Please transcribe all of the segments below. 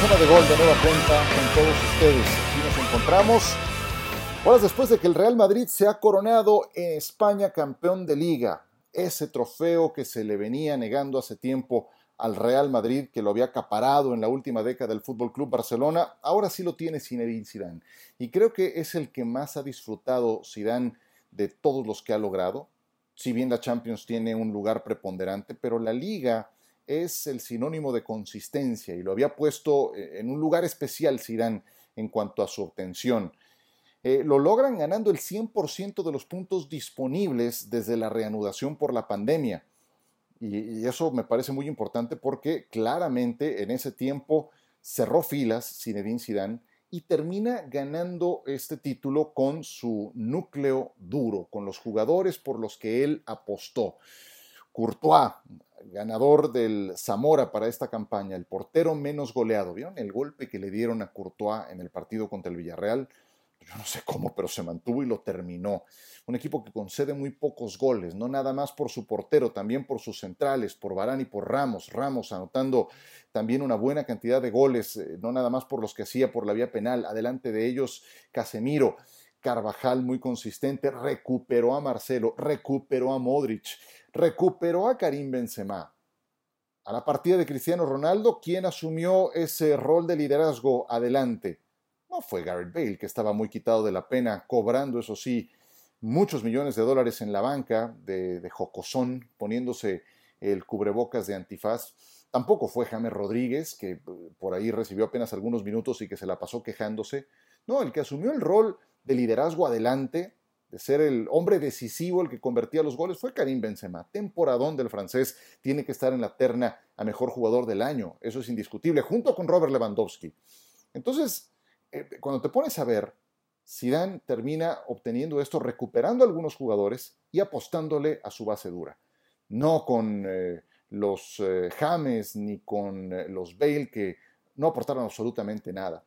zona de gol de nueva cuenta con todos ustedes. Aquí nos encontramos horas después de que el Real Madrid se ha coronado en España campeón de liga. Ese trofeo que se le venía negando hace tiempo al Real Madrid, que lo había acaparado en la última década del Fútbol Club Barcelona, ahora sí lo tiene Zinedine Zidane. Y creo que es el que más ha disfrutado Zidane de todos los que ha logrado. Si bien la Champions tiene un lugar preponderante, pero la liga es el sinónimo de consistencia y lo había puesto eh, en un lugar especial Zidane en cuanto a su obtención. Eh, lo logran ganando el 100% de los puntos disponibles desde la reanudación por la pandemia. Y, eso me parece muy importante porque claramente en ese tiempo cerró filas Zinedine Zidane y termina ganando este título con su núcleo duro, con los jugadores por los que él apostó. Courtois, ganador del Zamora para esta campaña, el portero menos goleado. ¿Vieron el golpe que le dieron a Courtois en el partido contra el Villarreal? Yo no sé cómo, pero se mantuvo y lo terminó. Un equipo que concede muy pocos goles, no nada más por su portero, también por sus centrales, por Barán y por Ramos. Ramos anotando también una buena cantidad de goles, eh, no nada más por los que hacía por la vía penal. Adelante de ellos, Casemiro. Carvajal muy consistente, recuperó a Marcelo, recuperó a Modric, recuperó a Karim Benzema. A la partida de Cristiano Ronaldo, ¿quién asumió ese rol de liderazgo adelante? No fue Garrett Bale, que estaba muy quitado de la pena, cobrando, eso sí, muchos millones de dólares en la banca de, de jocosón, poniéndose el cubrebocas de antifaz. Tampoco fue James Rodríguez, que eh, por ahí recibió apenas algunos minutos y que se la pasó quejándose. No, el que asumió el rol de liderazgo adelante, de ser el hombre decisivo, el que convertía los goles, fue Karim Benzema. Temporadón del francés tiene que estar en la terna a mejor jugador del año, eso es indiscutible, junto con Robert Lewandowski. Entonces, eh, cuando te pones a ver, Zidane termina obteniendo esto, recuperando algunos jugadores y apostándole a su base dura. No con eh, los eh, James ni con los Bale que no aportaron absolutamente nada.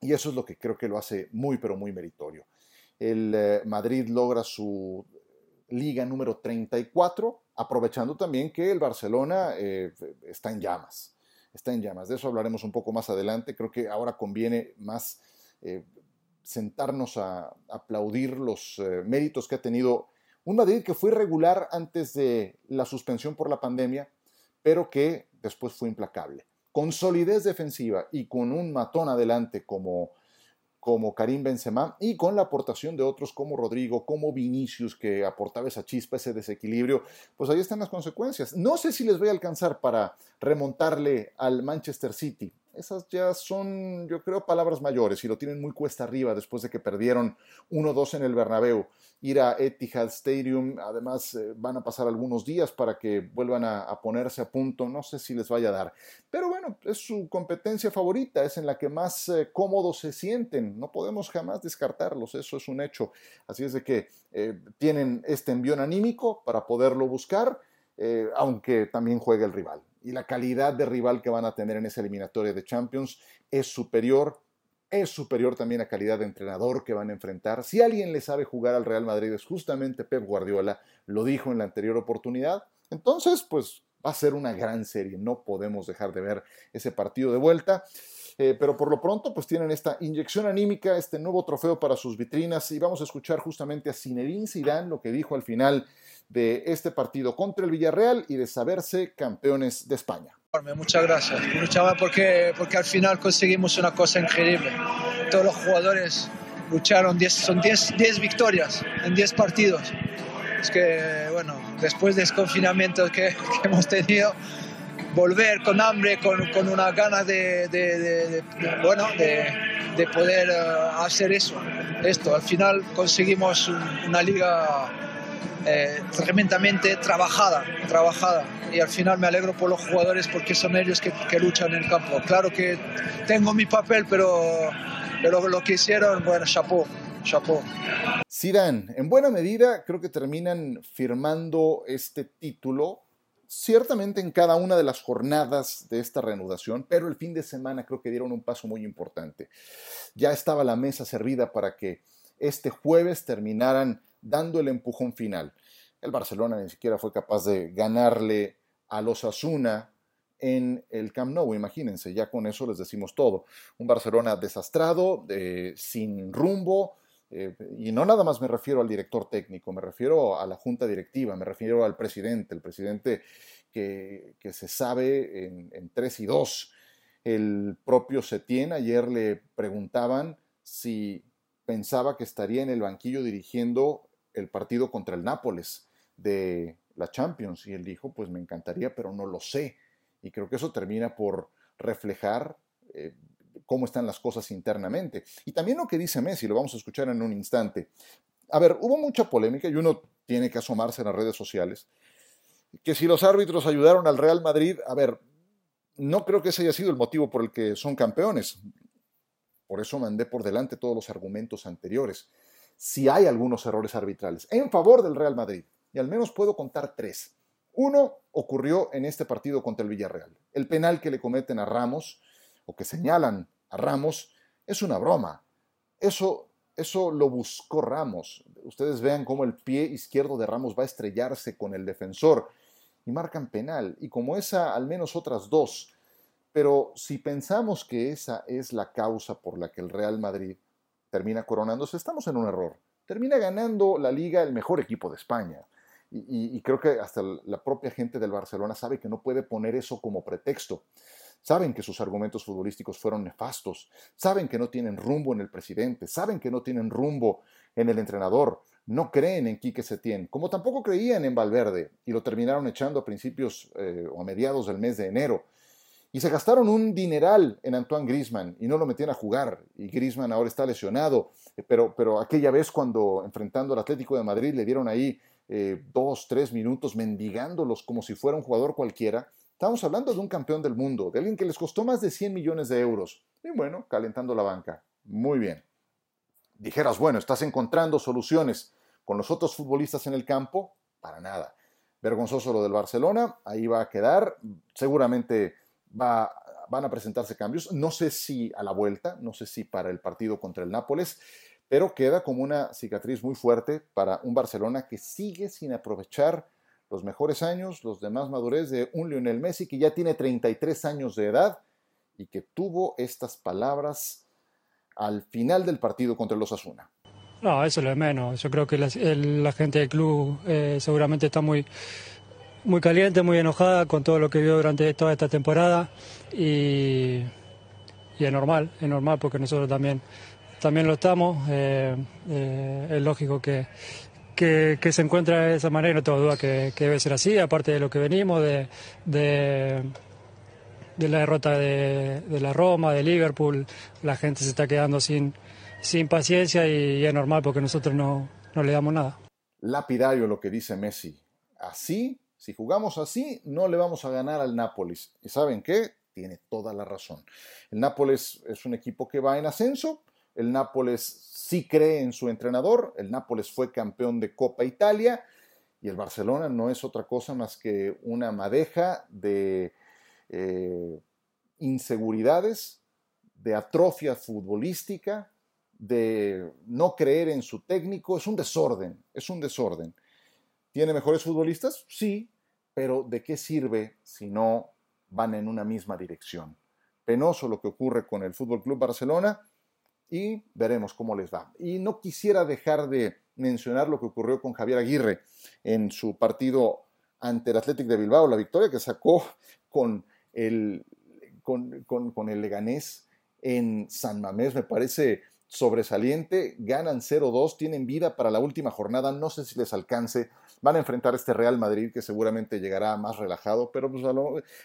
Y eso es lo que creo que lo hace muy, pero muy meritorio. El eh, Madrid logra su liga número 34, aprovechando también que el Barcelona eh, está en llamas. Está en llamas. De eso hablaremos un poco más adelante. Creo que ahora conviene más eh, sentarnos a aplaudir los méritos que ha tenido un Madrid que fue irregular antes de la suspensión por la pandemia, pero que después fue implacable con solidez defensiva y con un matón adelante como, como Karim Benzema y con la aportación de otros como Rodrigo, como Vinicius, que aportaba esa chispa, ese desequilibrio, pues ahí están las consecuencias. No sé si les voy a alcanzar para remontarle al Manchester City esas ya son, yo creo, palabras mayores y lo tienen muy cuesta arriba después de que perdieron 1-2 en el Bernabéu. Ir a Etihad Stadium, además eh, van a pasar algunos días para que vuelvan a, ponerse a punto, no sé si les vaya a dar. Pero bueno, es su competencia favorita, es en la que más eh, cómodos se sienten, no podemos jamás descartarlos, eso es un hecho. Así es de que eh, tienen este envión anímico para poderlo buscar, aunque también juegue el rival y la calidad de rival que van a tener en esa eliminatoria de Champions es superior. Es superior también a calidad de entrenador que van a enfrentar. Si alguien le sabe jugar al Real Madrid es justamente Pep Guardiola, lo dijo en la anterior oportunidad. Entonces, pues va a ser una gran serie. No podemos dejar de ver ese partido de vuelta. Eh, pero por lo pronto, pues tienen esta inyección anímica, este nuevo trofeo para sus vitrinas. Y vamos a escuchar justamente a Zinedine Zidane, lo que dijo al final de este partido contra el Villarreal y de saberse campeones de España. Muchas gracias. Luchaba porque, porque al final conseguimos una cosa increíble. Todos los jugadores lucharon, son 10 victorias en 10 partidos. Es que, bueno, después del confinamiento que, que hemos tenido, volver con hambre, con, con una ganas de, de, bueno, de, poder eh, hacer eso. Esto, al final conseguimos una liga eh, tremendamente trabajada, trabajada. Y al final me alegro por los jugadores porque son ellos que, luchan en el campo. Claro que tengo mi papel, pero, pero lo que hicieron, bueno, chapó. Chapo. Zidane, en buena medida creo que terminan firmando este título ciertamente en cada una de las jornadas de esta reanudación, pero el fin de semana creo que dieron un paso muy importante. Ya estaba la mesa servida para que este jueves terminaran dando el empujón final. El Barcelona ni siquiera fue capaz de ganarle a los Asuna en el Camp Nou, imagínense, ya con eso les decimos todo. Un Barcelona desastrado, eh, sin rumbo, eh, y no nada más me refiero al director técnico, me refiero a la junta directiva, me refiero al presidente, el presidente que, se sabe en, en 3 y 2. El propio Setién, ayer le preguntaban si pensaba que estaría en el banquillo dirigiendo el partido contra el Nápoles de la Champions. Y él dijo, pues me encantaría, pero no lo sé. Y creo que eso termina por reflejar eh, cómo están las cosas internamente. Y también lo que dice Messi, lo vamos a escuchar en un instante. A ver, hubo mucha polémica y uno tiene que asomarse en las redes sociales. Que si los árbitros ayudaron al Real Madrid, a ver, no creo que ese haya sido el motivo por el que son campeones. Por eso mandé por delante todos los argumentos anteriores. Si hay algunos errores arbitrales en favor del Real Madrid, y al menos puedo contar tres. Uno ocurrió en este partido contra el Villarreal. El penal que le cometen a Ramos, o que señalan a Ramos, es una broma. Eso, eso lo buscó Ramos. Ustedes vean cómo el pie izquierdo de Ramos va a estrellarse con el defensor y marcan penal. Y como esa, al menos otras dos. Pero si pensamos que esa es la causa por la que el Real Madrid termina coronándose, estamos en un error. Termina ganando la liga el mejor equipo de España. Y, creo que hasta la propia gente del Barcelona sabe que no puede poner eso como pretexto. Saben que sus argumentos futbolísticos fueron nefastos, saben que no tienen rumbo en el presidente, saben que no tienen rumbo en el entrenador, no creen en Quique Setién, como tampoco creían en Valverde y lo terminaron echando a principios eh, o a mediados del mes de enero. Y se gastaron un dineral en Antoine Grisman y no lo metían a jugar. Y Grisman ahora está lesionado. Eh, pero, pero aquella vez cuando enfrentando al Atlético de Madrid le dieron ahí eh, dos, tres minutos mendigándolos como si fuera un jugador cualquiera, estamos hablando de un campeón del mundo, de alguien que les costó más de 100 millones de euros. Y bueno, calentando la banca. Muy bien. Dijeras, bueno, estás encontrando soluciones con los otros futbolistas en el campo. Para nada. Vergonzoso lo del Barcelona, ahí va a quedar. Seguramente va, van a presentarse cambios. No sé si a la vuelta, no sé si para el partido contra el Nápoles pero queda como una cicatriz muy fuerte para un Barcelona que sigue sin aprovechar los mejores años, los de más madurez de un Lionel Messi que ya tiene 33 años de edad y que tuvo estas palabras al final del partido contra los Asuna. No, eso es lo de menos. Yo creo que la, gente del club eh, seguramente está muy, muy caliente, muy enojada con todo lo que vio durante toda esta temporada y, y es normal, es normal porque nosotros también también lo estamos. Eh, eh, es lógico que, que, se encuentra de esa manera, no tengo duda que, debe ser así, aparte de lo que venimos, de, de, la derrota de, la Roma, de Liverpool, la gente se está quedando sin, sin paciencia y, es normal porque nosotros no, no le damos nada. Lapidario lo que dice Messi. Así, si jugamos así, no le vamos a ganar al Nápoles. ¿Y saben qué? Tiene toda la razón. El Nápoles es un equipo que va en ascenso, el Nápoles sí cree en su entrenador, el Nápoles fue campeón de Copa Italia y el Barcelona no es otra cosa más que una madeja de eh, inseguridades, de atrofia futbolística, de no creer en su técnico, es un desorden, es un desorden. ¿Tiene mejores futbolistas? Sí, pero ¿de qué sirve si no van en una misma dirección? Penoso lo que ocurre con el Fútbol Club Barcelona y veremos cómo les va. Y no quisiera dejar de mencionar lo que ocurrió con Javier Aguirre en su partido ante el Athletic de Bilbao, la victoria que sacó con el, con, el Leganés en San Mamés, me parece sobresaliente, ganan 0-2, tienen vida para la última jornada, no sé si les alcance, van a enfrentar este Real Madrid que seguramente llegará más relajado, pero pues,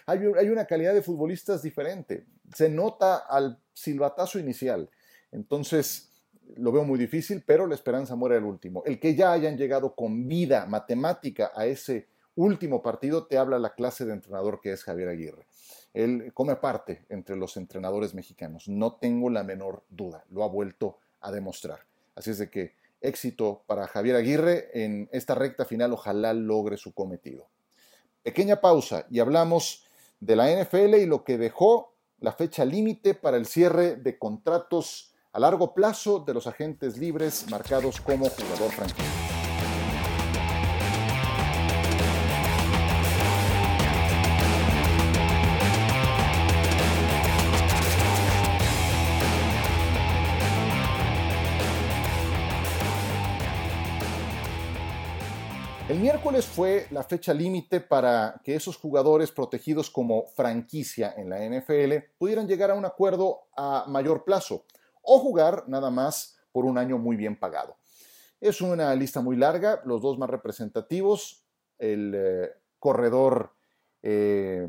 hay una calidad de futbolistas diferente, se nota al silbatazo inicial, entonces, lo veo muy difícil, pero la esperanza muere al último. El que ya hayan llegado con vida matemática a ese último partido te habla la clase de entrenador que es Javier Aguirre. Él come parte entre los entrenadores mexicanos, no tengo la menor duda, lo ha vuelto a demostrar. Así es de que éxito para Javier Aguirre en esta recta final, ojalá logre su cometido. Pequeña pausa y hablamos de la NFL y lo que dejó la fecha límite para el cierre de contratos a largo plazo de los agentes libres marcados como jugador franquicia. El miércoles fue la fecha límite para que esos jugadores protegidos como franquicia en la NFL pudieran llegar a un acuerdo a mayor plazo o jugar nada más por un año muy bien pagado. Es una lista muy larga, los dos más representativos, el eh, corredor eh,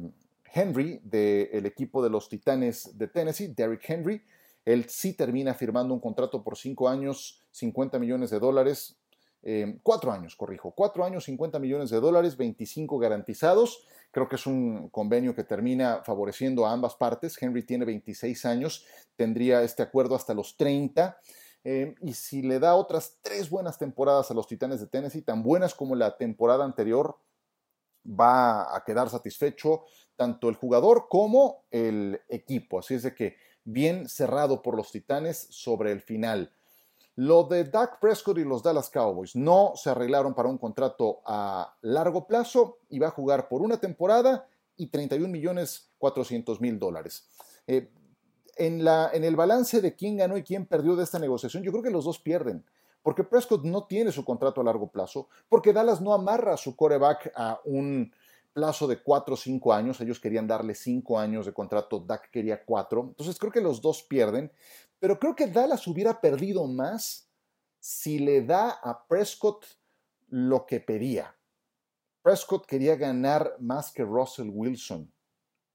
Henry del equipo de los Titanes de Tennessee, Derrick Henry, él sí termina firmando un contrato por cinco años, 50 millones de dólares, eh, cuatro años, corrijo, cuatro años, 50 millones de dólares, 25 garantizados. Creo que es un convenio que termina favoreciendo a ambas partes. Henry tiene 26 años, tendría este acuerdo hasta los 30. Eh, y si le da otras tres buenas temporadas a los Titanes de Tennessee, tan buenas como la temporada anterior, va a quedar satisfecho tanto el jugador como el equipo. Así es de que bien cerrado por los Titanes sobre el final. Lo de Dak Prescott y los Dallas Cowboys no se arreglaron para un contrato a largo plazo y va a jugar por una temporada y 31 millones 400 mil dólares. Eh, en, en el balance de quién ganó y quién perdió de esta negociación, yo creo que los dos pierden, porque Prescott no tiene su contrato a largo plazo, porque Dallas no amarra a su coreback a un plazo de 4 o 5 años, ellos querían darle 5 años de contrato, Dak quería 4, entonces creo que los dos pierden, pero creo que Dallas hubiera perdido más si le da a Prescott lo que pedía. Prescott quería ganar más que Russell Wilson.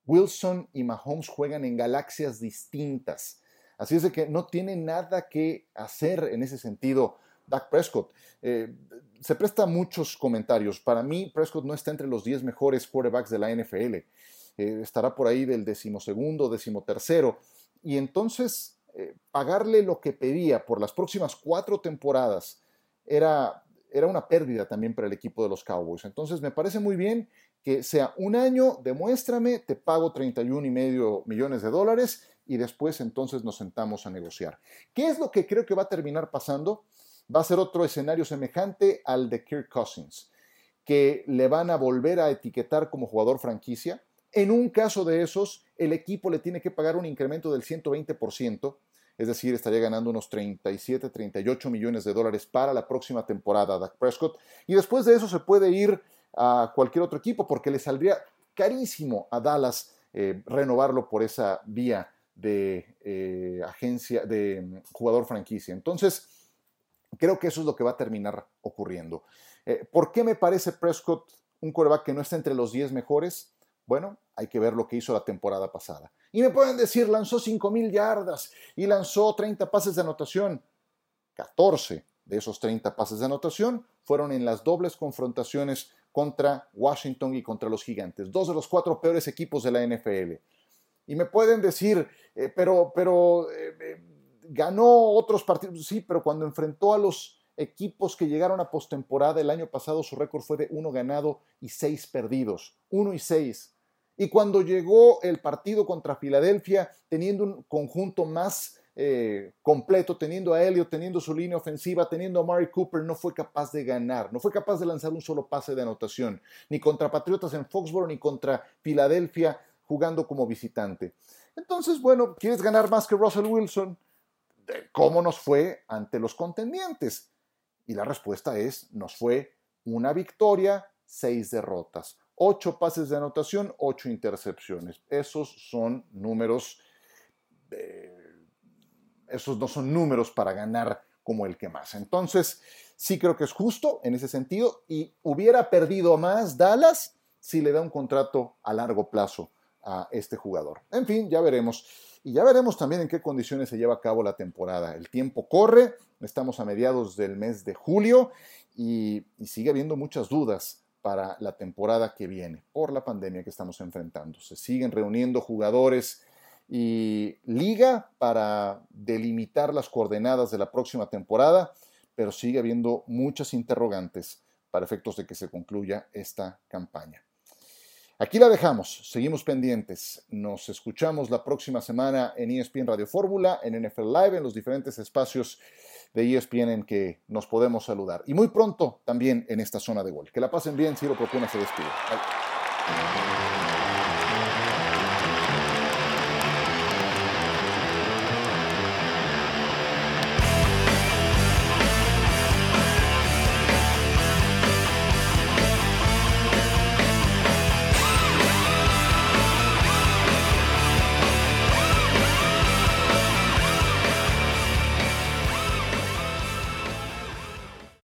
Wilson y Mahomes juegan en galaxias distintas. Así es de que no tiene nada que hacer en ese sentido Dak Prescott. Eh, se presta muchos comentarios. Para mí, Prescott no está entre los 10 mejores quarterbacks de la NFL. Eh, estará por ahí del decimosegundo, decimotercero. Y entonces eh, pagarle lo que pedía por las próximas cuatro temporadas era, era una pérdida también para el equipo de los Cowboys. Entonces me parece muy bien que sea un año, demuéstrame, te pago 31 y medio millones de dólares y después entonces nos sentamos a negociar. ¿Qué es lo que creo que va a terminar pasando? Va a ser otro escenario semejante al de Kirk Cousins, que le van a volver a etiquetar como jugador franquicia en un caso de esos, el equipo le tiene que pagar un incremento del 120%, es decir, estaría ganando unos 37, 38 millones de dólares para la próxima temporada Dak Prescott. Y después de eso se puede ir a cualquier otro equipo porque le saldría carísimo a Dallas eh, renovarlo por esa vía de eh, agencia, de mm, jugador franquicia. Entonces, creo que eso es lo que va a terminar ocurriendo. Eh, ¿Por qué me parece Prescott un coreback que no está entre los 10 mejores? Bueno, hay que ver lo que hizo la temporada pasada. Y me pueden decir, lanzó 5.000 yardas y lanzó 30 pases de anotación. 14 de esos 30 pases de anotación fueron en las dobles confrontaciones contra Washington y contra los Gigantes, dos de los cuatro peores equipos de la NFL. Y me pueden decir, eh, pero, pero eh, ganó otros partidos. Sí, pero cuando enfrentó a los equipos que llegaron a postemporada el año pasado, su récord fue de uno ganado y seis perdidos. Uno y seis. Y cuando llegó el partido contra Filadelfia, teniendo un conjunto más eh, completo, teniendo a Elliot, teniendo su línea ofensiva, teniendo a Mari Cooper, no fue capaz de ganar, no fue capaz de lanzar un solo pase de anotación, ni contra Patriotas en Foxborough, ni contra Filadelfia jugando como visitante. Entonces, bueno, ¿quieres ganar más que Russell Wilson? ¿Cómo nos fue ante los contendientes? Y la respuesta es, nos fue una victoria, seis derrotas. 8 pases de anotación, 8 intercepciones. Esos son números, eh, esos no son números para ganar como el que más. Entonces, sí creo que es justo en ese sentido y hubiera perdido más Dallas si le da un contrato a largo plazo a este jugador. En fin, ya veremos. Y ya veremos también en qué condiciones se lleva a cabo la temporada. El tiempo corre, estamos a mediados del mes de julio y, y sigue habiendo muchas dudas para la temporada que viene por la pandemia que estamos enfrentando. Se siguen reuniendo jugadores y liga para delimitar las coordenadas de la próxima temporada, pero sigue habiendo muchas interrogantes para efectos de que se concluya esta campaña. Aquí la dejamos, seguimos pendientes. Nos escuchamos la próxima semana en ESPN Radio Fórmula, en NFL Live, en los diferentes espacios de ESPN en que nos podemos saludar. Y muy pronto también en esta zona de gol. Que la pasen bien, Ciro Procuna se despide.